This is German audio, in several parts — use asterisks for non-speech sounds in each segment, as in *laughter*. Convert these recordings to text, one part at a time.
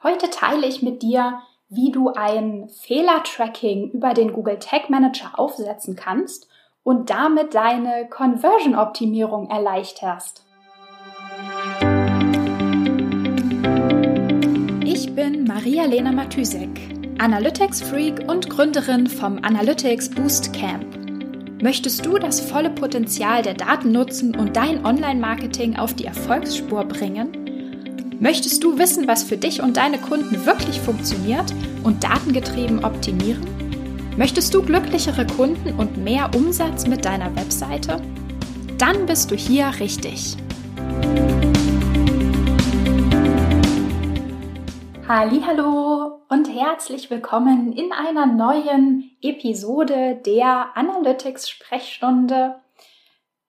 Heute teile ich mit dir, wie du ein Fehlertracking über den Google Tag Manager aufsetzen kannst und damit deine Conversion-Optimierung erleichterst. Ich bin Maria-Lena Matysek, Analytics-Freak und Gründerin vom Analytics Boost Camp. Möchtest du das volle Potenzial der Daten nutzen und dein Online-Marketing auf die Erfolgsspur bringen? Möchtest du wissen, was für dich und deine Kunden wirklich funktioniert und datengetrieben optimieren? Möchtest du glücklichere Kunden und mehr Umsatz mit deiner Webseite? Dann bist du hier richtig. Hallo und herzlich willkommen in einer neuen Episode der Analytics Sprechstunde.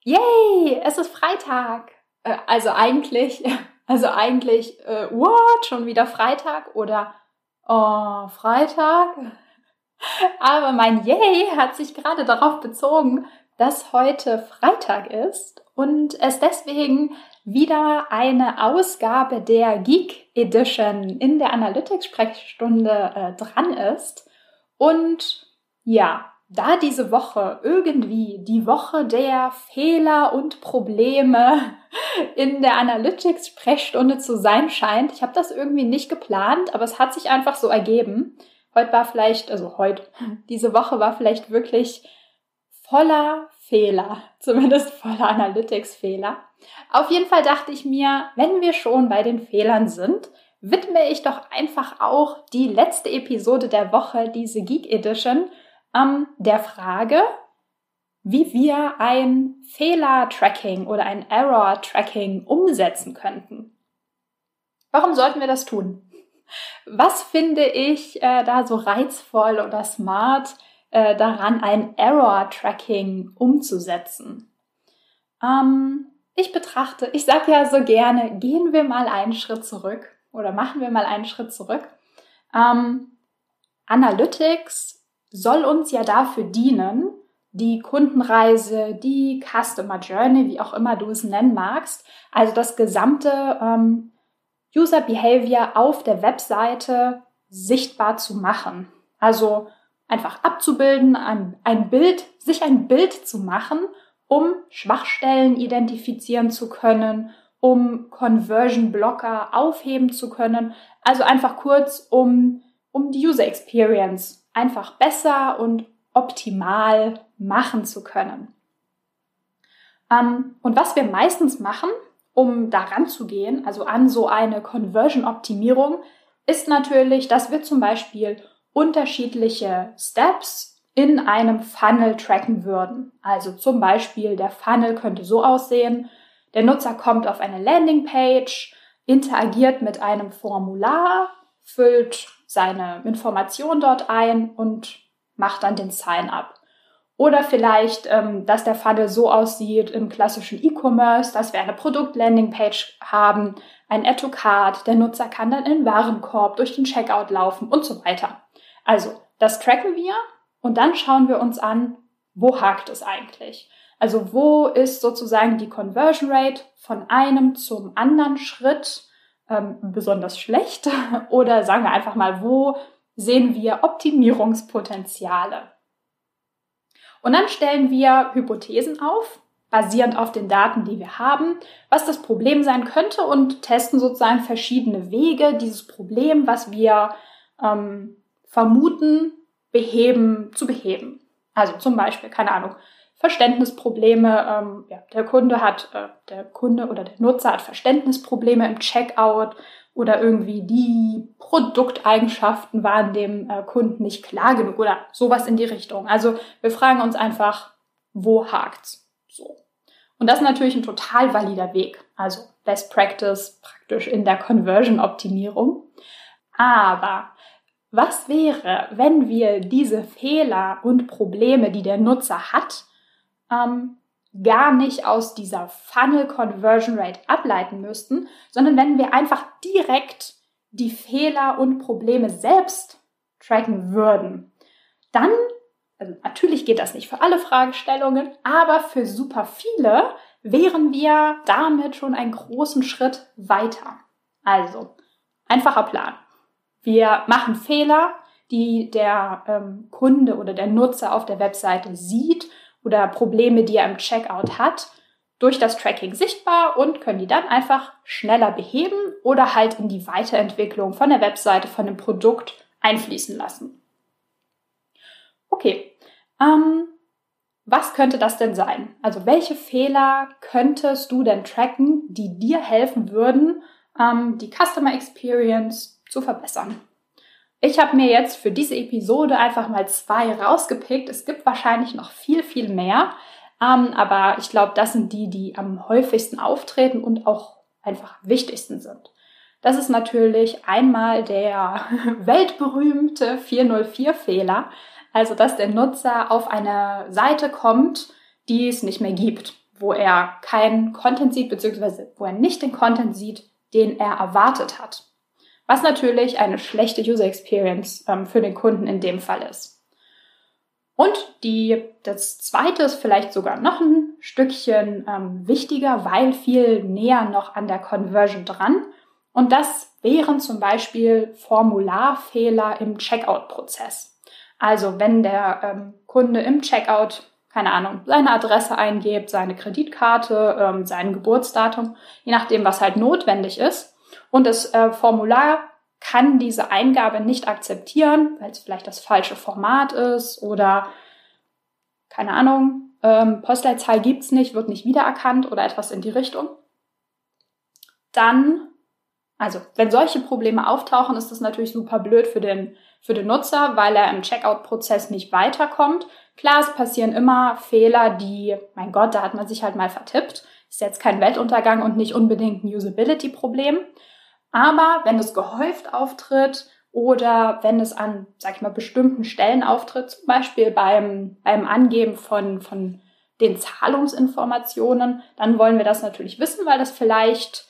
Yay, es ist Freitag. Äh, also eigentlich also eigentlich, äh, what, schon wieder Freitag oder oh, Freitag? *laughs* Aber mein Yay hat sich gerade darauf bezogen, dass heute Freitag ist und es deswegen wieder eine Ausgabe der Geek Edition in der Analytics-Sprechstunde äh, dran ist. Und ja, da diese Woche irgendwie die Woche der Fehler und Probleme in der Analytics-Sprechstunde zu sein scheint, ich habe das irgendwie nicht geplant, aber es hat sich einfach so ergeben. Heute war vielleicht, also heute, *laughs* diese Woche war vielleicht wirklich voller Fehler, *laughs* zumindest voller Analytics-Fehler. Auf jeden Fall dachte ich mir, wenn wir schon bei den Fehlern sind, widme ich doch einfach auch die letzte Episode der Woche, diese Geek Edition, ähm, der Frage, wie wir ein Fehler-Tracking oder ein Error-Tracking umsetzen könnten. Warum sollten wir das tun? Was finde ich äh, da so reizvoll oder smart äh, daran, ein Error-Tracking umzusetzen? Ähm, ich betrachte, ich sage ja so gerne, gehen wir mal einen Schritt zurück oder machen wir mal einen Schritt zurück. Ähm, Analytics soll uns ja dafür dienen, die Kundenreise, die Customer Journey, wie auch immer du es nennen magst, also das gesamte ähm, User Behavior auf der Webseite sichtbar zu machen. Also einfach abzubilden, ein, ein Bild, sich ein Bild zu machen, um Schwachstellen identifizieren zu können, um Conversion Blocker aufheben zu können. Also einfach kurz, um, um die User Experience einfach besser und optimal machen zu können. Ähm, und was wir meistens machen, um daran zu gehen, also an so eine Conversion-Optimierung, ist natürlich, dass wir zum Beispiel unterschiedliche Steps in einem Funnel tracken würden. Also zum Beispiel der Funnel könnte so aussehen, der Nutzer kommt auf eine Landingpage, interagiert mit einem Formular, füllt seine Information dort ein und macht dann den Sign-up. Oder vielleicht, ähm, dass der Funnel so aussieht im klassischen E-Commerce, dass wir eine Produkt-Landing-Page haben, ein Add-to-Card, der Nutzer kann dann in den Warenkorb durch den Checkout laufen und so weiter. Also, das tracken wir und dann schauen wir uns an, wo hakt es eigentlich? Also, wo ist sozusagen die Conversion Rate von einem zum anderen Schritt ähm, besonders schlecht? *laughs* Oder sagen wir einfach mal, wo sehen wir Optimierungspotenziale? Und dann stellen wir Hypothesen auf, basierend auf den Daten, die wir haben, was das Problem sein könnte und testen sozusagen verschiedene Wege, dieses Problem, was wir ähm, vermuten, beheben, zu beheben. Also zum Beispiel, keine Ahnung, Verständnisprobleme. Ähm, ja, der Kunde hat, äh, der Kunde oder der Nutzer hat Verständnisprobleme im Checkout oder irgendwie die Produkteigenschaften waren dem äh, Kunden nicht klar genug oder sowas in die Richtung. Also wir fragen uns einfach, wo hakt's? So. Und das ist natürlich ein total valider Weg. Also Best Practice praktisch in der Conversion-Optimierung. Aber was wäre, wenn wir diese Fehler und Probleme, die der Nutzer hat, ähm, gar nicht aus dieser Funnel Conversion Rate ableiten müssten, sondern wenn wir einfach direkt die Fehler und Probleme selbst tracken würden, dann, also natürlich geht das nicht für alle Fragestellungen, aber für super viele wären wir damit schon einen großen Schritt weiter. Also, einfacher Plan. Wir machen Fehler, die der ähm, Kunde oder der Nutzer auf der Webseite sieht oder Probleme, die er im Checkout hat, durch das Tracking sichtbar und können die dann einfach schneller beheben oder halt in die Weiterentwicklung von der Webseite, von dem Produkt einfließen lassen. Okay, ähm, was könnte das denn sein? Also welche Fehler könntest du denn tracken, die dir helfen würden, ähm, die Customer Experience zu verbessern? Ich habe mir jetzt für diese Episode einfach mal zwei rausgepickt. Es gibt wahrscheinlich noch viel, viel mehr. Ähm, aber ich glaube, das sind die, die am häufigsten auftreten und auch einfach wichtigsten sind. Das ist natürlich einmal der *laughs* weltberühmte 404-Fehler, also dass der Nutzer auf eine Seite kommt, die es nicht mehr gibt, wo er keinen Content sieht, beziehungsweise wo er nicht den Content sieht, den er erwartet hat was natürlich eine schlechte User Experience ähm, für den Kunden in dem Fall ist. Und die, das zweite ist vielleicht sogar noch ein Stückchen ähm, wichtiger, weil viel näher noch an der Conversion dran. Und das wären zum Beispiel Formularfehler im Checkout-Prozess. Also wenn der ähm, Kunde im Checkout, keine Ahnung, seine Adresse eingibt, seine Kreditkarte, ähm, sein Geburtsdatum, je nachdem, was halt notwendig ist, und das äh, Formular kann diese Eingabe nicht akzeptieren, weil es vielleicht das falsche Format ist oder keine Ahnung, ähm, Postleitzahl gibt's nicht, wird nicht wiedererkannt oder etwas in die Richtung. Dann, also wenn solche Probleme auftauchen, ist das natürlich super blöd für den, für den Nutzer, weil er im Checkout-Prozess nicht weiterkommt. Klar, es passieren immer Fehler, die, mein Gott, da hat man sich halt mal vertippt. Ist jetzt kein Weltuntergang und nicht unbedingt ein Usability-Problem. Aber wenn es gehäuft auftritt oder wenn es an, sag ich mal, bestimmten Stellen auftritt, zum Beispiel beim, beim Angeben von, von den Zahlungsinformationen, dann wollen wir das natürlich wissen, weil das vielleicht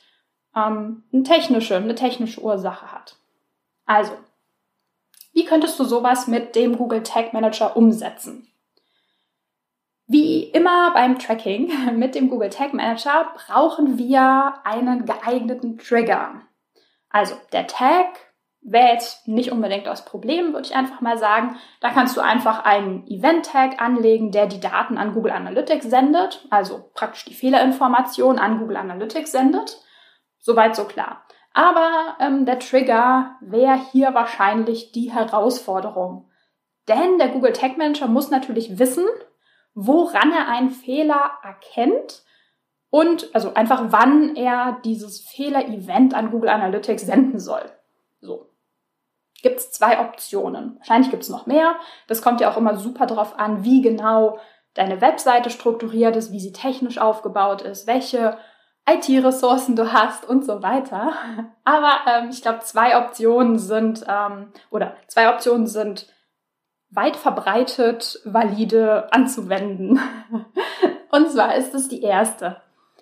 ähm, eine, technische, eine technische Ursache hat. Also, wie könntest du sowas mit dem Google Tag Manager umsetzen? Wie immer beim Tracking *laughs* mit dem Google Tag Manager brauchen wir einen geeigneten Trigger. Also der Tag wäre jetzt nicht unbedingt das Problem, würde ich einfach mal sagen. Da kannst du einfach einen Event-Tag anlegen, der die Daten an Google Analytics sendet, also praktisch die Fehlerinformation an Google Analytics sendet. Soweit so klar. Aber ähm, der Trigger wäre hier wahrscheinlich die Herausforderung. Denn der Google Tag Manager muss natürlich wissen, woran er einen Fehler erkennt und also einfach, wann er dieses Fehler-Event an Google Analytics senden soll. So. Gibt es zwei Optionen. Wahrscheinlich gibt es noch mehr. Das kommt ja auch immer super drauf an, wie genau deine Webseite strukturiert ist, wie sie technisch aufgebaut ist, welche IT-Ressourcen du hast und so weiter. *laughs* Aber ähm, ich glaube, zwei Optionen sind ähm, oder zwei Optionen sind weit verbreitet, valide anzuwenden. *laughs* und zwar ist es die erste.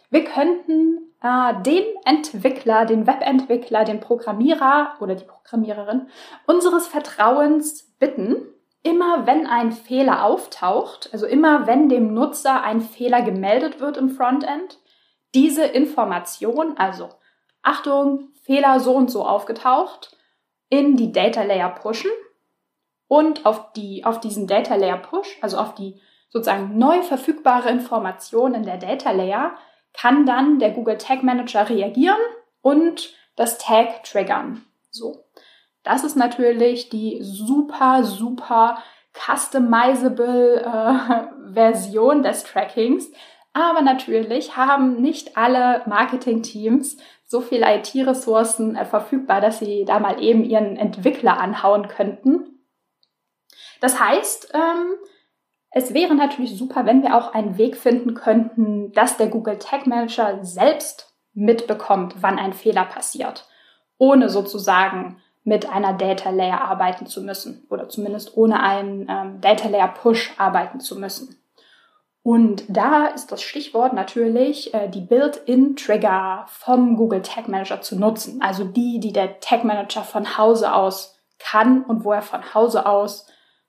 Wir könnten äh, den Entwickler, den Webentwickler, den Programmierer oder die Programmiererin unseres Vertrauens bitten, immer wenn ein Fehler auftaucht, also immer wenn dem Nutzer ein Fehler gemeldet wird im Frontend, diese Information, also Achtung, Fehler so und so aufgetaucht, in die Data Layer pushen und auf, die, auf diesen Data Layer Push, also auf die sozusagen neu verfügbare Information in der Data Layer, kann dann der Google Tag Manager reagieren und das Tag triggern. So. Das ist natürlich die super, super customizable äh, *laughs* Version des Trackings. Aber natürlich haben nicht alle Marketing-Teams so viel IT-Ressourcen äh, verfügbar, dass sie da mal eben ihren Entwickler anhauen könnten. Das heißt, ähm, es wäre natürlich super, wenn wir auch einen Weg finden könnten, dass der Google Tag Manager selbst mitbekommt, wann ein Fehler passiert, ohne sozusagen mit einer Data Layer arbeiten zu müssen oder zumindest ohne einen ähm, Data Layer Push arbeiten zu müssen. Und da ist das Stichwort natürlich, äh, die Built-in-Trigger vom Google Tag Manager zu nutzen. Also die, die der Tag Manager von Hause aus kann und wo er von Hause aus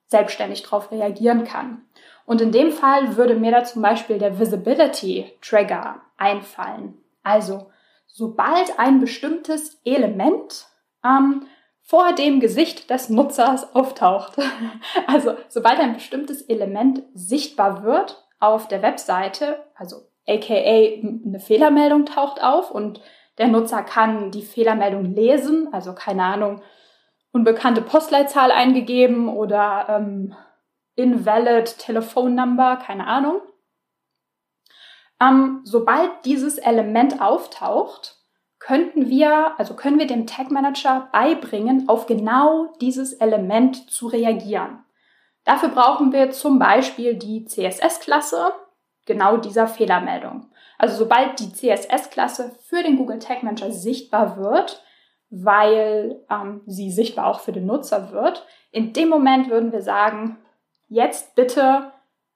selbstständig darauf reagieren kann. Und in dem Fall würde mir da zum Beispiel der Visibility Trigger einfallen. Also, sobald ein bestimmtes Element ähm, vor dem Gesicht des Nutzers auftaucht. *laughs* Also sobald ein bestimmtes Element sichtbar wird auf der Webseite, also aka eine Fehlermeldung taucht auf und der Nutzer kann die Fehlermeldung lesen, also keine Ahnung, unbekannte Postleitzahl eingegeben oder ähm, invalid Telephone Number, keine Ahnung. Ähm, sobald dieses Element auftaucht, könnten wir, also können wir dem Tag Manager beibringen, auf genau dieses Element zu reagieren. Dafür brauchen wir zum Beispiel die CSS-Klasse genau dieser Fehlermeldung. Also sobald die CSS-Klasse für den Google Tag Manager sichtbar wird, weil ähm, sie sichtbar auch für den Nutzer wird, in dem Moment würden wir sagen, jetzt bitte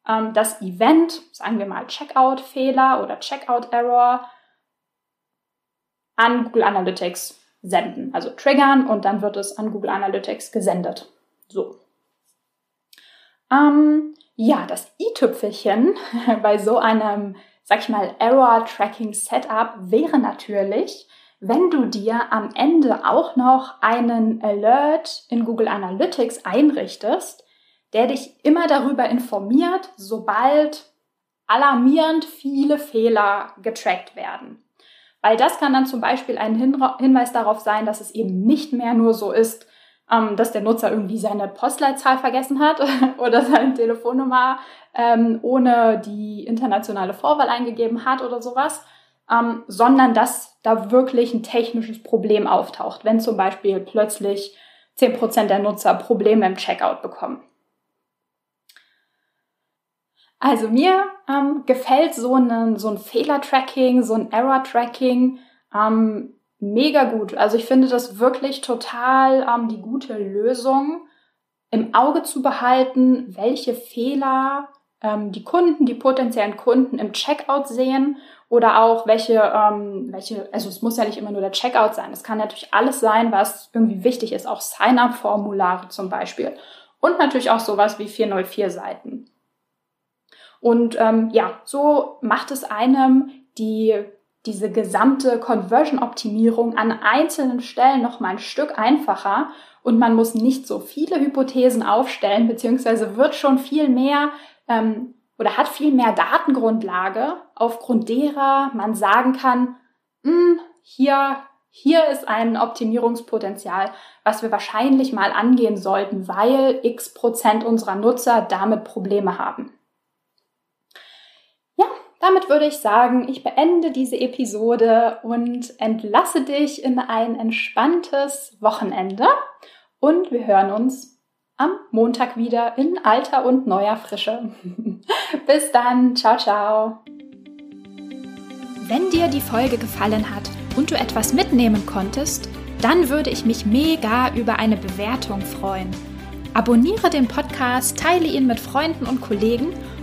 ähm, das Event, sagen wir mal Checkout-Fehler oder Checkout-Error, an Google Analytics senden. Also triggern und dann wird es an Google Analytics gesendet. So. Ähm, ja, das i-Tüpfelchen *laughs* bei so einem, sag ich mal, Error-Tracking-Setup wäre natürlich, wenn du dir am Ende auch noch einen Alert in Google Analytics einrichtest, der dich immer darüber informiert, sobald alarmierend viele Fehler getrackt werden. Weil das kann dann zum Beispiel ein Hinweis darauf sein, dass es eben nicht mehr nur so ist, ähm, dass der Nutzer irgendwie seine Postleitzahl vergessen hat *laughs* oder seine Telefonnummer ähm, ohne die internationale Vorwahl eingegeben hat oder sowas, ähm, sondern dass da wirklich ein technisches Problem auftaucht, wenn zum Beispiel plötzlich 10% der Nutzer Probleme im Checkout bekommen. Also mir ähm, gefällt so ein, so ein Fehler-Tracking, so ein Error-Tracking ähm, mega gut. Also ich finde das wirklich total ähm, die gute Lösung, im Auge zu behalten, welche Fehler ähm, die Kunden, die potenziellen Kunden im Checkout sehen oder auch welche, ähm, welche, also es muss ja nicht immer nur der Checkout sein. Es kann natürlich alles sein, was irgendwie wichtig ist, auch Sign-up-Formulare zum Beispiel. Und natürlich auch sowas wie 404-Seiten. Und ähm, ja, so macht es einem die, diese gesamte Conversion-Optimierung an einzelnen Stellen noch mal ein Stück einfacher und man muss nicht so viele Hypothesen aufstellen, beziehungsweise wird schon viel mehr ähm, oder hat viel mehr Datengrundlage, aufgrund derer man sagen kann, mh, hm, hier, hier ist ein Optimierungspotenzial, was wir wahrscheinlich mal angehen sollten, weil x Prozent unserer Nutzer damit Probleme haben. Damit würde ich sagen, ich beende diese Episode und entlasse dich in ein entspanntes Wochenende und wir hören uns am Montag wieder in alter und neuer Frische. *laughs* Bis dann, ciao, ciao. Wenn dir die Folge gefallen hat und du etwas mitnehmen konntest, dann würde ich mich mega über eine Bewertung freuen. Abonniere den Podcast, teile ihn mit Freunden und Kollegen